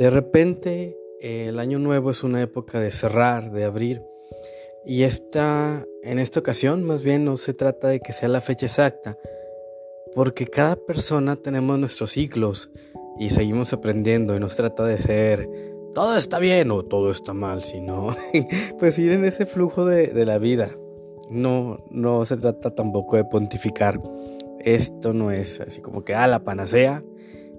De repente, el año nuevo es una época de cerrar, de abrir. Y esta, en esta ocasión, más bien no se trata de que sea la fecha exacta, porque cada persona tenemos nuestros ciclos y seguimos aprendiendo y nos trata de ser todo está bien o todo está mal, sino pues ir en ese flujo de, de la vida. No, no se trata tampoco de pontificar. Esto no es así como que, ah, la panacea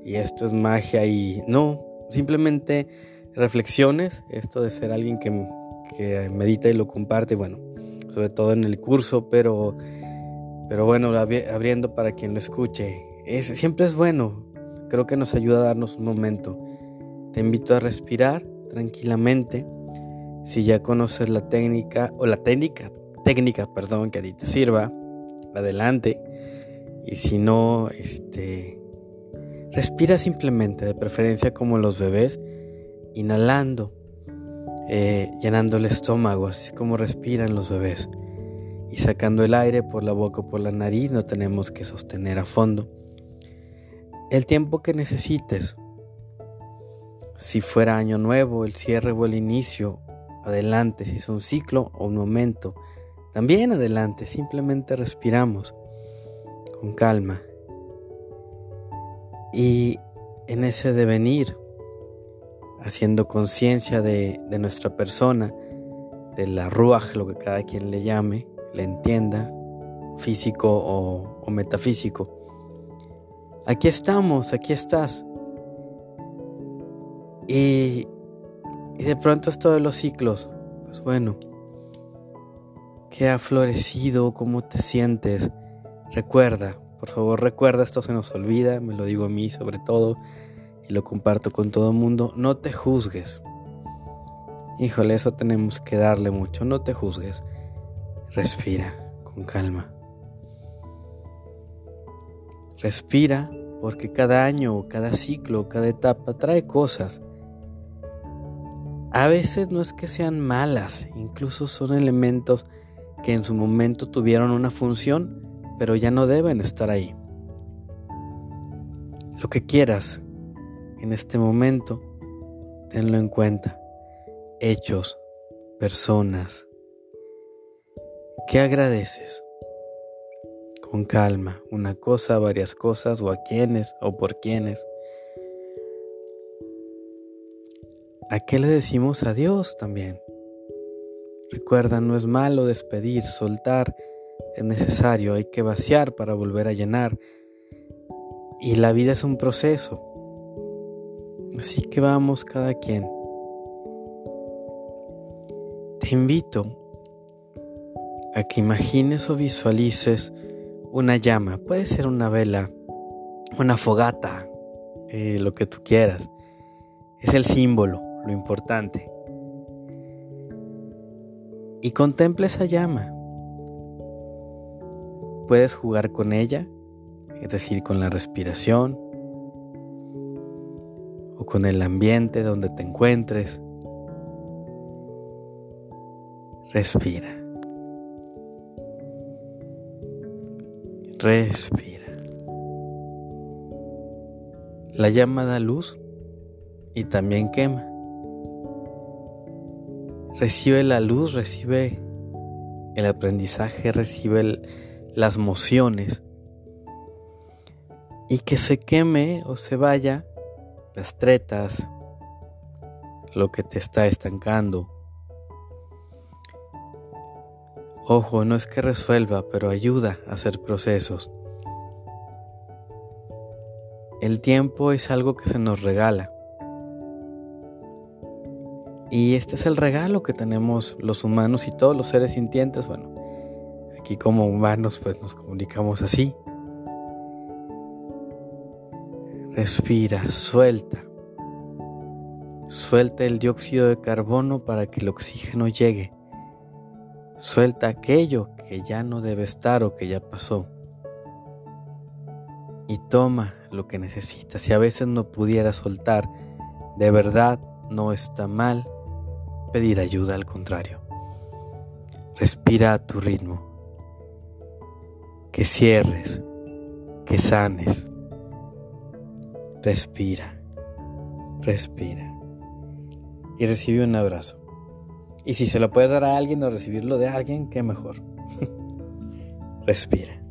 y esto es magia y no, simplemente reflexiones, esto de ser alguien que, que medita y lo comparte, bueno, sobre todo en el curso, pero, pero bueno, abriendo para quien lo escuche, es, siempre es bueno, creo que nos ayuda a darnos un momento. Te invito a respirar tranquilamente. Si ya conoces la técnica, o la técnica, técnica, perdón, que a ti te sirva, adelante. Y si no, este, respira simplemente, de preferencia como los bebés, inhalando, eh, llenando el estómago, así como respiran los bebés. Y sacando el aire por la boca o por la nariz, no tenemos que sostener a fondo. El tiempo que necesites. Si fuera año nuevo, el cierre o el inicio, adelante. Si es un ciclo o un momento, también adelante. Simplemente respiramos con calma. Y en ese devenir, haciendo conciencia de, nuestra persona, de la ruaj, lo que cada quien le llame, le entienda, físico o, metafísico. Aquí estamos, aquí estás. Y, y de pronto esto de los ciclos, pues bueno, ¿qué ha florecido? ¿Cómo te sientes? Recuerda, por favor recuerda, esto se nos olvida, me lo digo a mí sobre todo y lo comparto con todo el mundo, no te juzgues. Híjole, eso tenemos que darle mucho, no te juzgues. Respira con calma. Respira porque cada año, cada ciclo, cada etapa trae cosas. A veces no es que sean malas, incluso son elementos que en su momento tuvieron una función pero ya no deben estar ahí. Lo que quieras en este momento, tenlo en cuenta. Hechos, personas. ¿Qué agradeces? Con calma, una cosa, varias cosas, o a quiénes, o por quiénes. ¿A qué le decimos adiós también? Recuerda, no es malo despedir, soltar, es necesario, hay que vaciar para volver a llenar. Y la vida es un proceso. Así que vamos cada quien. Te invito a que imagines o visualices una llama. Puede ser una vela, una fogata, eh, lo que tú quieras. Es el símbolo, lo importante. Y contempla esa llama puedes jugar con ella, es decir, con la respiración o con el ambiente donde te encuentres. Respira. Respira. La llama da luz y también quema. Recibe la luz, recibe el aprendizaje, recibe el, las mociones y que se queme o se vaya las tretas, lo que te está estancando. Ojo, no es que resuelva, pero ayuda a hacer procesos. El tiempo es algo que se nos regala. Y este es el regalo que tenemos los humanos y todos los seres sintientes. Bueno, Aquí como humanos pues nos comunicamos así. Respira, suelta. Suelta el dióxido de carbono para que el oxígeno llegue. Suelta aquello que ya no debe estar o que ya pasó. Y toma lo que necesitas. Si a veces no pudiera soltar, de verdad no está mal pedir ayuda, al contrario. Respira a tu ritmo que cierres, que sanes. Respira. respira y recibe un abrazo. Y si se lo puedes dar a alguien o recibirlo de alguien, qué mejor. respira.